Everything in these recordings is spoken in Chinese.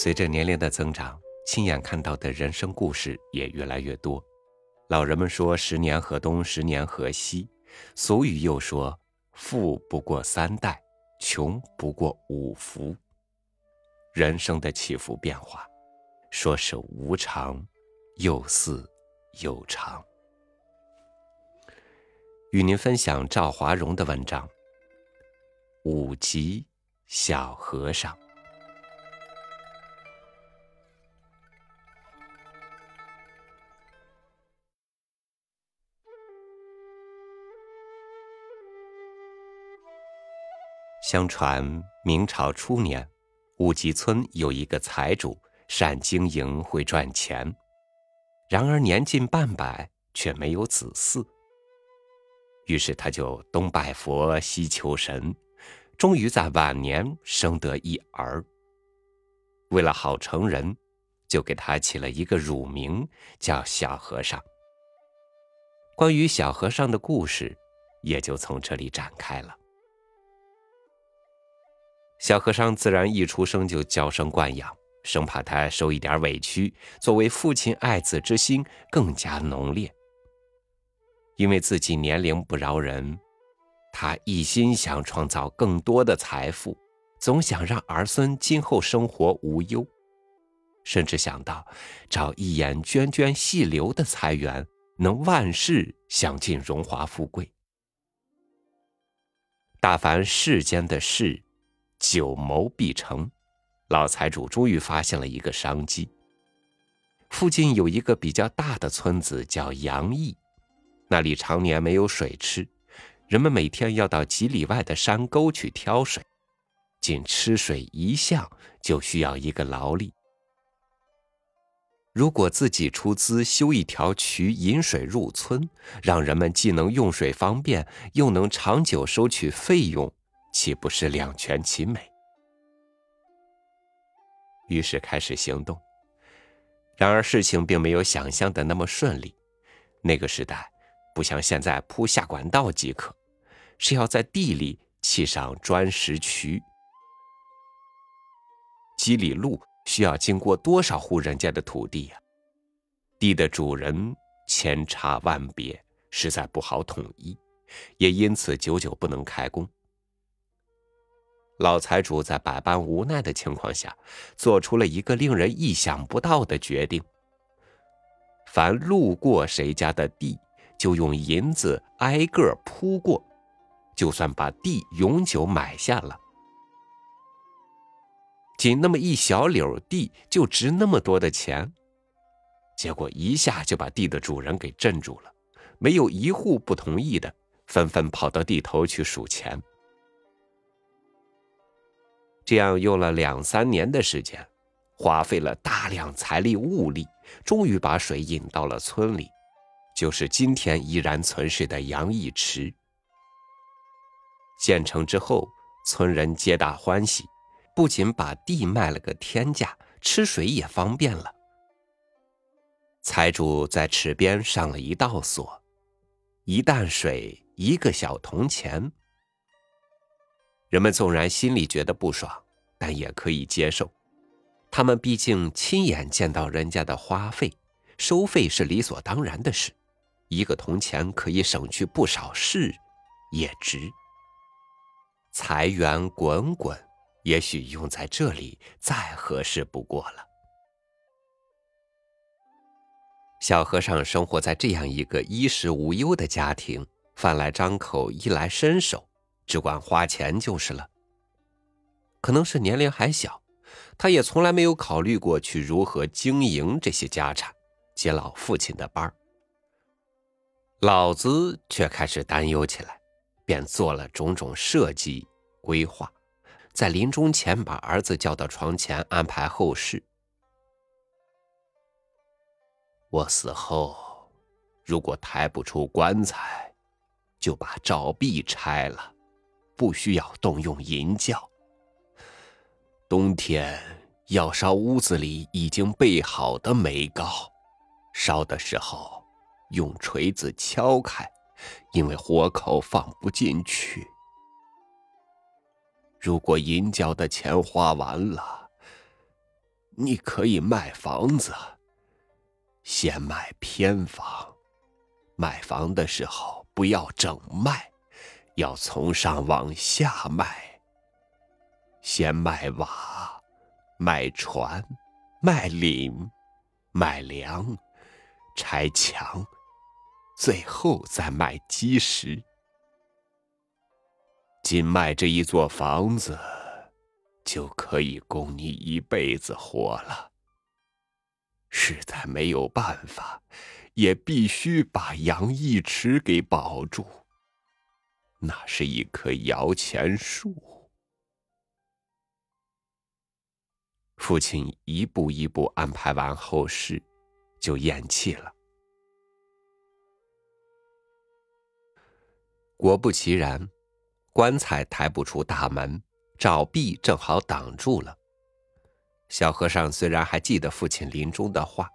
随着年龄的增长，亲眼看到的人生故事也越来越多。老人们说“十年河东，十年河西”，俗语又说“富不过三代，穷不过五福”。人生的起伏变化，说是无常，又似有常。与您分享赵华荣的文章《五级小和尚》。相传明朝初年，五吉村有一个财主，善经营，会赚钱。然而年近半百，却没有子嗣。于是他就东拜佛，西求神，终于在晚年生得一儿。为了好成人，就给他起了一个乳名，叫小和尚。关于小和尚的故事，也就从这里展开了。小和尚自然一出生就娇生惯养，生怕他受一点委屈，作为父亲爱子之心更加浓烈。因为自己年龄不饶人，他一心想创造更多的财富，总想让儿孙今后生活无忧，甚至想到找一眼涓涓细流的财源，能万事享尽荣华富贵。大凡世间的事。久谋必成，老财主终于发现了一个商机。附近有一个比较大的村子，叫杨邑，那里常年没有水吃，人们每天要到几里外的山沟去挑水，仅吃水一项就需要一个劳力。如果自己出资修一条渠引水入村，让人们既能用水方便，又能长久收取费用。岂不是两全其美？于是开始行动。然而事情并没有想象的那么顺利。那个时代不像现在铺下管道即可，是要在地里砌上砖石渠。几里路需要经过多少户人家的土地呀？地的主人千差万别，实在不好统一，也因此久久不能开工。老财主在百般无奈的情况下，做出了一个令人意想不到的决定：凡路过谁家的地，就用银子挨个铺过，就算把地永久买下了。仅那么一小绺地，就值那么多的钱。结果一下就把地的主人给镇住了，没有一户不同意的，纷纷跑到地头去数钱。这样用了两三年的时间，花费了大量财力物力，终于把水引到了村里，就是今天依然存世的杨义池。建成之后，村人皆大欢喜，不仅把地卖了个天价，吃水也方便了。财主在池边上了一道锁，一担水一个小铜钱。人们纵然心里觉得不爽，但也可以接受。他们毕竟亲眼见到人家的花费，收费是理所当然的事。一个铜钱可以省去不少事，也值。财源滚滚，也许用在这里再合适不过了。小和尚生活在这样一个衣食无忧的家庭，饭来张口，衣来伸手。只管花钱就是了。可能是年龄还小，他也从来没有考虑过去如何经营这些家产，接老父亲的班老子却开始担忧起来，便做了种种设计规划，在临终前把儿子叫到床前，安排后事。我死后，如果抬不出棺材，就把照壁拆了。不需要动用银轿。冬天要烧屋子里已经备好的煤膏，烧的时候用锤子敲开，因为火口放不进去。如果银角的钱花完了，你可以卖房子，先卖偏房。买房的时候不要整卖，要从上往下卖。先卖瓦，卖船，卖岭，卖粮，拆墙，最后再卖基石。仅卖这一座房子，就可以供你一辈子活了。实在没有办法。也必须把杨义池给保住。那是一棵摇钱树。父亲一步一步安排完后事，就咽气了。果不其然，棺材抬不出大门，照壁正好挡住了。小和尚虽然还记得父亲临终的话。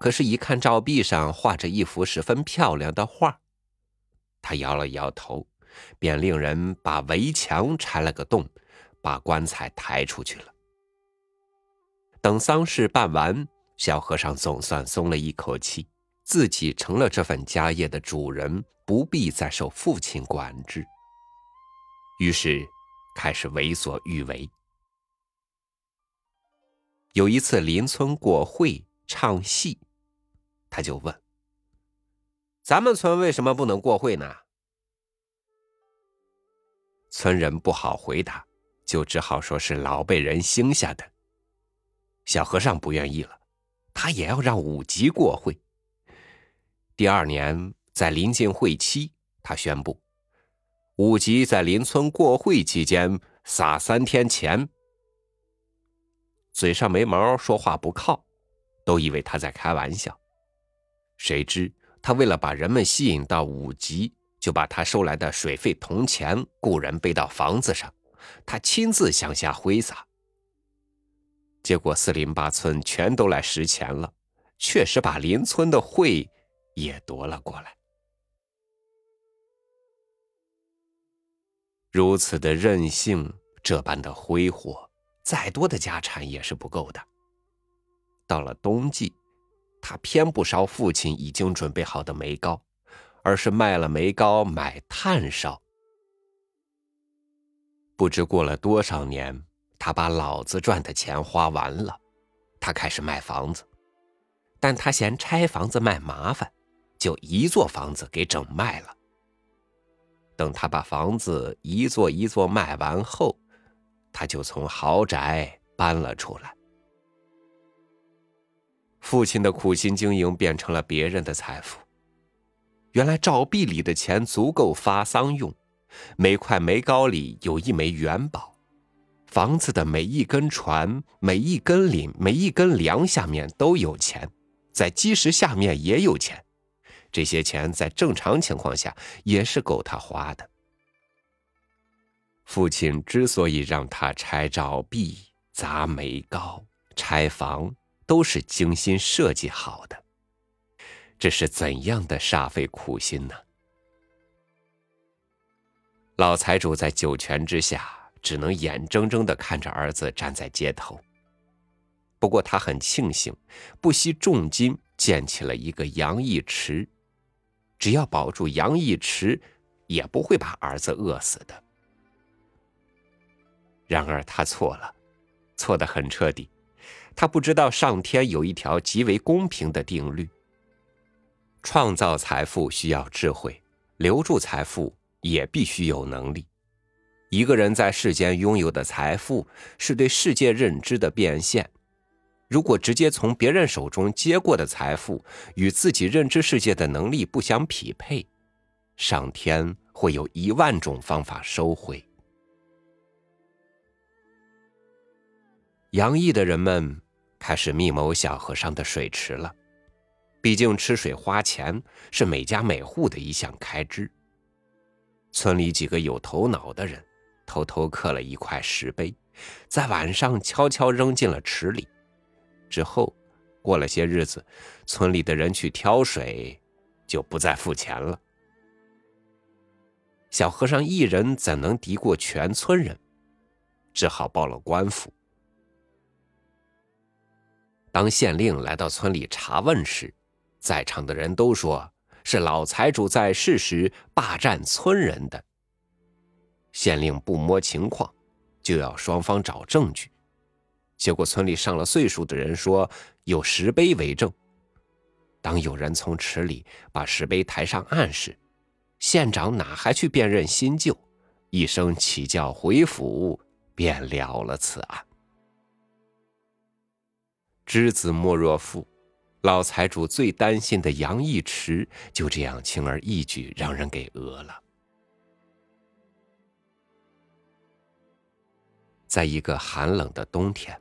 可是，一看照壁上画着一幅十分漂亮的画，他摇了摇头，便令人把围墙拆了个洞，把棺材抬出去了。等丧事办完，小和尚总算松了一口气，自己成了这份家业的主人，不必再受父亲管制。于是，开始为所欲为。有一次，邻村过会唱戏。他就问：“咱们村为什么不能过会呢？”村人不好回答，就只好说是老辈人兴下的。小和尚不愿意了，他也要让五级过会。第二年，在临近会期，他宣布：五级在邻村过会期间撒三天钱。嘴上没毛，说话不靠，都以为他在开玩笑。谁知他为了把人们吸引到五级，就把他收来的水费铜钱雇人背到房子上，他亲自向下挥洒。结果四邻八村全都来拾钱了，确实把邻村的会也夺了过来。如此的任性，这般的挥霍，再多的家产也是不够的。到了冬季。他偏不烧父亲已经准备好的煤膏，而是卖了煤膏买炭烧。不知过了多少年，他把老子赚的钱花完了，他开始卖房子，但他嫌拆房子卖麻烦，就一座房子给整卖了。等他把房子一座一座卖完后，他就从豪宅搬了出来。父亲的苦心经营变成了别人的财富。原来照壁里的钱足够发丧用，每块煤膏里有一枚元宝，房子的每一根船、每一根檩、每一根梁下面都有钱，在基石下面也有钱。这些钱在正常情况下也是够他花的。父亲之所以让他拆照壁、砸煤膏、拆房。都是精心设计好的，这是怎样的煞费苦心呢？老财主在九泉之下，只能眼睁睁的看着儿子站在街头。不过他很庆幸，不惜重金建起了一个杨义池，只要保住杨义池，也不会把儿子饿死的。然而他错了，错得很彻底。他不知道上天有一条极为公平的定律：创造财富需要智慧，留住财富也必须有能力。一个人在世间拥有的财富，是对世界认知的变现。如果直接从别人手中接过的财富与自己认知世界的能力不相匹配，上天会有一万种方法收回。洋溢的人们。开始密谋小和尚的水池了，毕竟吃水花钱是每家每户的一项开支。村里几个有头脑的人偷偷刻了一块石碑，在晚上悄悄扔进了池里。之后，过了些日子，村里的人去挑水，就不再付钱了。小和尚一人怎能敌过全村人？只好报了官府。当县令来到村里查问时，在场的人都说是老财主在世时霸占村人的。县令不摸情况，就要双方找证据。结果村里上了岁数的人说有石碑为证。当有人从池里把石碑抬上岸时，县长哪还去辨认新旧？一声起叫回府，便了了此案。知子莫若父，老财主最担心的杨义池就这样轻而易举让人给讹了。在一个寒冷的冬天，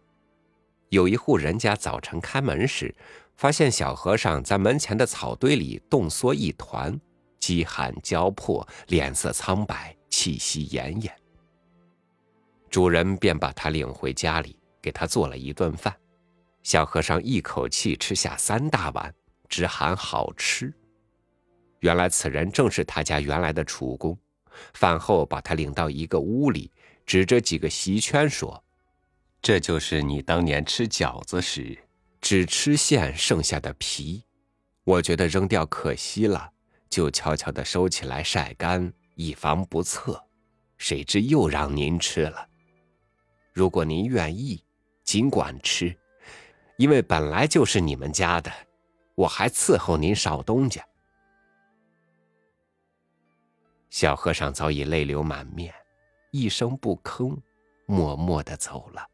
有一户人家早晨开门时，发现小和尚在门前的草堆里冻缩一团，饥寒交迫，脸色苍白，气息奄奄。主人便把他领回家里，给他做了一顿饭。小和尚一口气吃下三大碗，直喊好吃。原来此人正是他家原来的厨工。饭后把他领到一个屋里。指着几个席圈说：“这就是你当年吃饺子时只吃馅剩下的皮，我觉得扔掉可惜了，就悄悄地收起来晒干，以防不测。谁知又让您吃了。如果您愿意，尽管吃，因为本来就是你们家的，我还伺候您少东家。”小和尚早已泪流满面。一声不吭，默默的走了。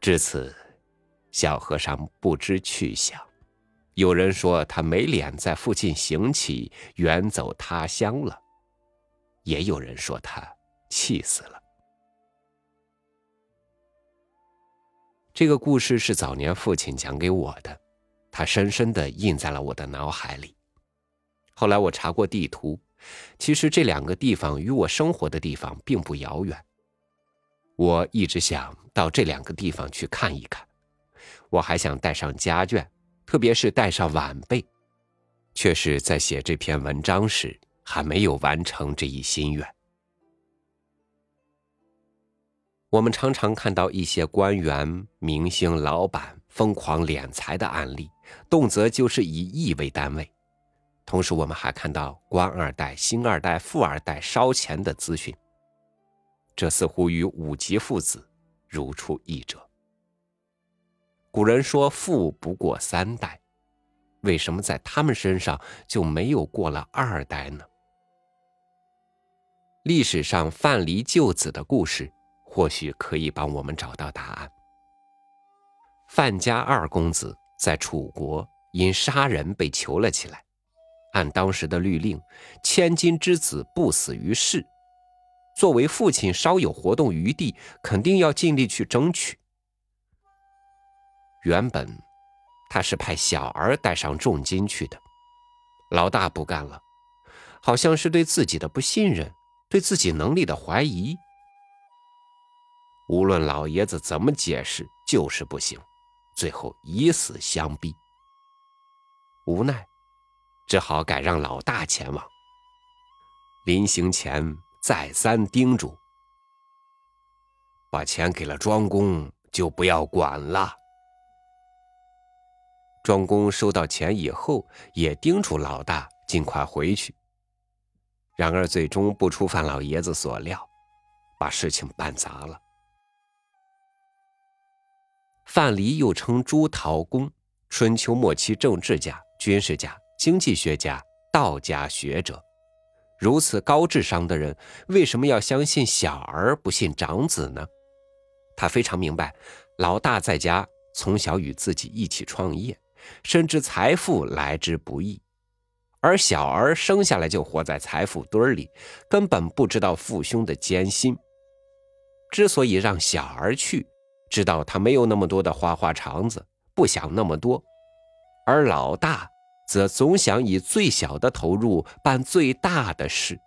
至此，小和尚不知去向。有人说他没脸在附近行乞，远走他乡了；也有人说他气死了。这个故事是早年父亲讲给我的，他深深的印在了我的脑海里。后来我查过地图。其实这两个地方与我生活的地方并不遥远，我一直想到这两个地方去看一看。我还想带上家眷，特别是带上晚辈，却是在写这篇文章时还没有完成这一心愿。我们常常看到一些官员、明星、老板疯狂敛财的案例，动辄就是以亿为单位。同时，我们还看到官二代、星二代、富二代烧钱的资讯，这似乎与五级父子如出一辙。古人说“富不过三代”，为什么在他们身上就没有过了二代呢？历史上范蠡救子的故事，或许可以帮我们找到答案。范家二公子在楚国因杀人被囚了起来。按当时的律令，千金之子不死于世。作为父亲，稍有活动余地，肯定要尽力去争取。原本他是派小儿带上重金去的，老大不干了，好像是对自己的不信任，对自己能力的怀疑。无论老爷子怎么解释，就是不行，最后以死相逼。无奈。只好改让老大前往。临行前再三叮嘱：“把钱给了庄公，就不要管了。”庄公收到钱以后，也叮嘱老大尽快回去。然而，最终不出范老爷子所料，把事情办砸了。范蠡又称朱陶公，春秋末期政治家、军事家。经济学家、道家学者，如此高智商的人，为什么要相信小儿不信长子呢？他非常明白，老大在家从小与自己一起创业，深知财富来之不易，而小儿生下来就活在财富堆里，根本不知道父兄的艰辛。之所以让小儿去，知道他没有那么多的花花肠子，不想那么多，而老大。则总想以最小的投入办最大的事，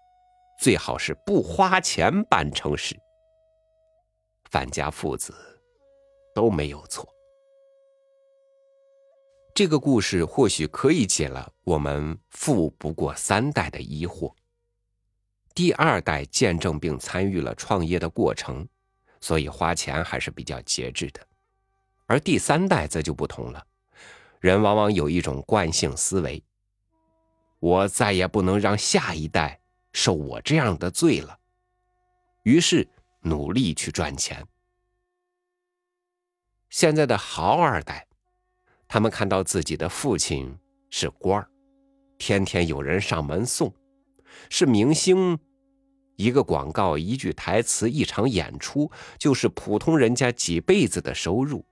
最好是不花钱办成事。范家父子都没有错。这个故事或许可以解了我们“富不过三代”的疑惑。第二代见证并参与了创业的过程，所以花钱还是比较节制的。而第三代则就不同了，人往往有一种惯性思维：我再也不能让下一代受我这样的罪了，于是努力去赚钱。现在的豪二代，他们看到自己的父亲是官儿，天天有人上门送，是明星。一个广告，一句台词，一场演出，就是普通人家几辈子的收入。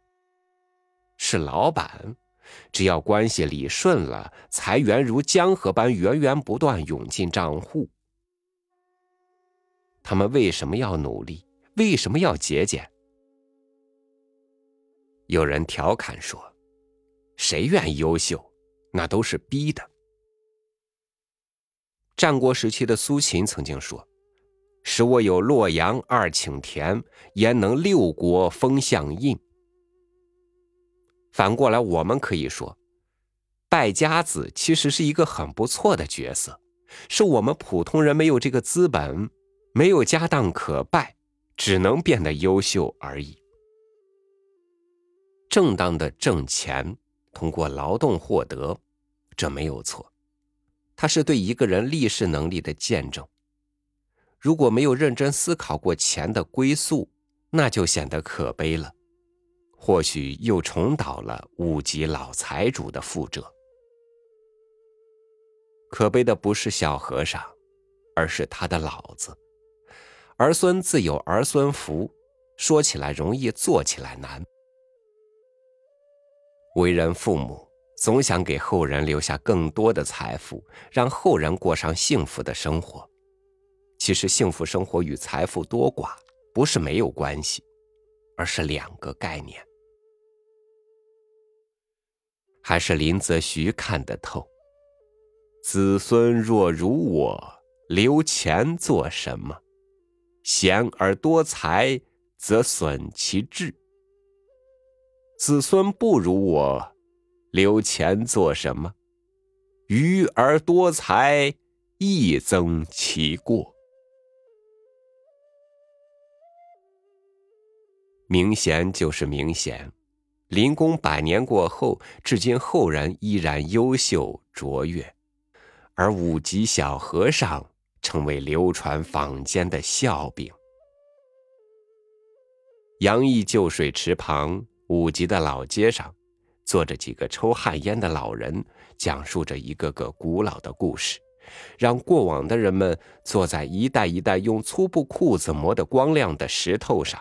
是老板，只要关系理顺了，财源如江河般源源不断涌进账户。他们为什么要努力？为什么要节俭？有人调侃说：“谁愿意优秀？那都是逼的。”战国时期的苏秦曾经说。使我有洛阳二顷田，焉能六国封相印？反过来，我们可以说，败家子其实是一个很不错的角色，是我们普通人没有这个资本，没有家当可败，只能变得优秀而已。正当的挣钱，通过劳动获得，这没有错，它是对一个人立世能力的见证。如果没有认真思考过钱的归宿，那就显得可悲了。或许又重蹈了五级老财主的覆辙。可悲的不是小和尚，而是他的老子。儿孙自有儿孙福，说起来容易，做起来难。为人父母，总想给后人留下更多的财富，让后人过上幸福的生活。其实，幸福生活与财富多寡不是没有关系，而是两个概念。还是林则徐看得透。子孙若如我，留钱做什么？贤而多财，则损其志。子孙不如我，留钱做什么？愚而多财，亦增其过。明贤就是明贤，林公百年过后，至今后人依然优秀卓越，而五级小和尚成为流传坊间的笑柄。杨毅旧水池旁五级的老街上，坐着几个抽旱烟的老人，讲述着一个个古老的故事，让过往的人们坐在一代一代用粗布裤子磨得光亮的石头上。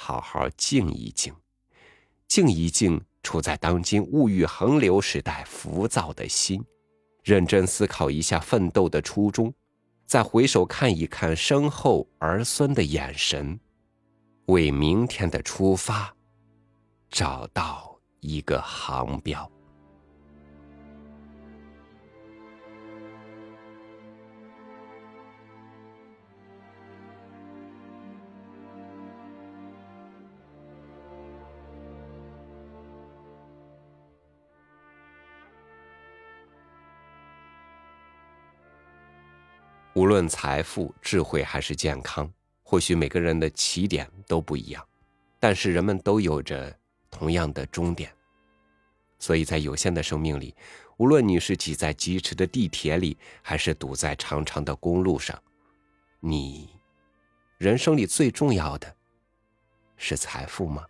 好好静一静，静一静，处在当今物欲横流时代浮躁的心，认真思考一下奋斗的初衷，再回首看一看身后儿孙的眼神，为明天的出发找到一个航标。无论财富、智慧还是健康，或许每个人的起点都不一样，但是人们都有着同样的终点。所以在有限的生命里，无论你是挤在疾驰的地铁里，还是堵在长长的公路上，你人生里最重要的是财富吗？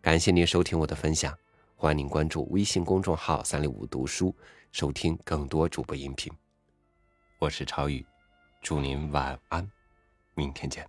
感谢您收听我的分享，欢迎您关注微信公众号“三六五读书”，收听更多主播音频。我是超宇，祝您晚安，明天见。